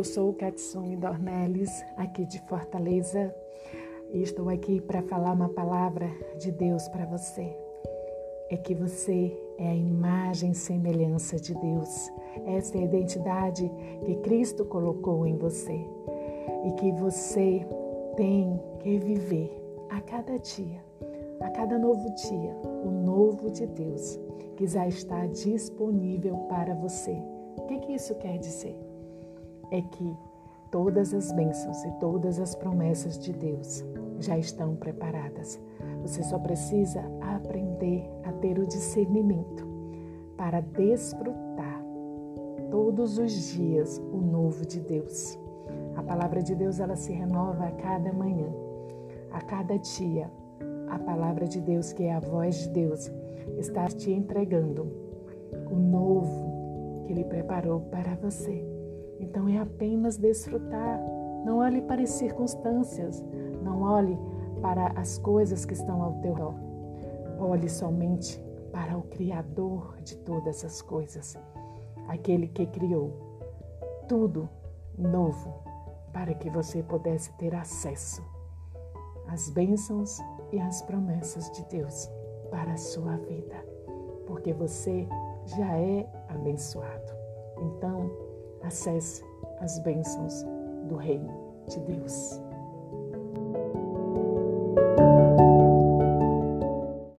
Eu sou Katsumi Dornelles, aqui de Fortaleza, e estou aqui para falar uma palavra de Deus para você. É que você é a imagem e semelhança de Deus. Essa é a identidade que Cristo colocou em você e que você tem que viver a cada dia, a cada novo dia, o novo de Deus que já está disponível para você. O que, que isso quer dizer? É que todas as bênçãos e todas as promessas de Deus já estão preparadas. Você só precisa aprender a ter o discernimento para desfrutar todos os dias o novo de Deus. A palavra de Deus ela se renova a cada manhã, a cada dia. A palavra de Deus, que é a voz de Deus, está te entregando o novo que Ele preparou para você. Então é apenas desfrutar. Não olhe para as circunstâncias, não olhe para as coisas que estão ao teu redor. Olhe somente para o Criador de todas as coisas, aquele que criou tudo novo para que você pudesse ter acesso às bênçãos e às promessas de Deus para a sua vida, porque você já é abençoado. Então, acesse as bênçãos do Reino de Deus.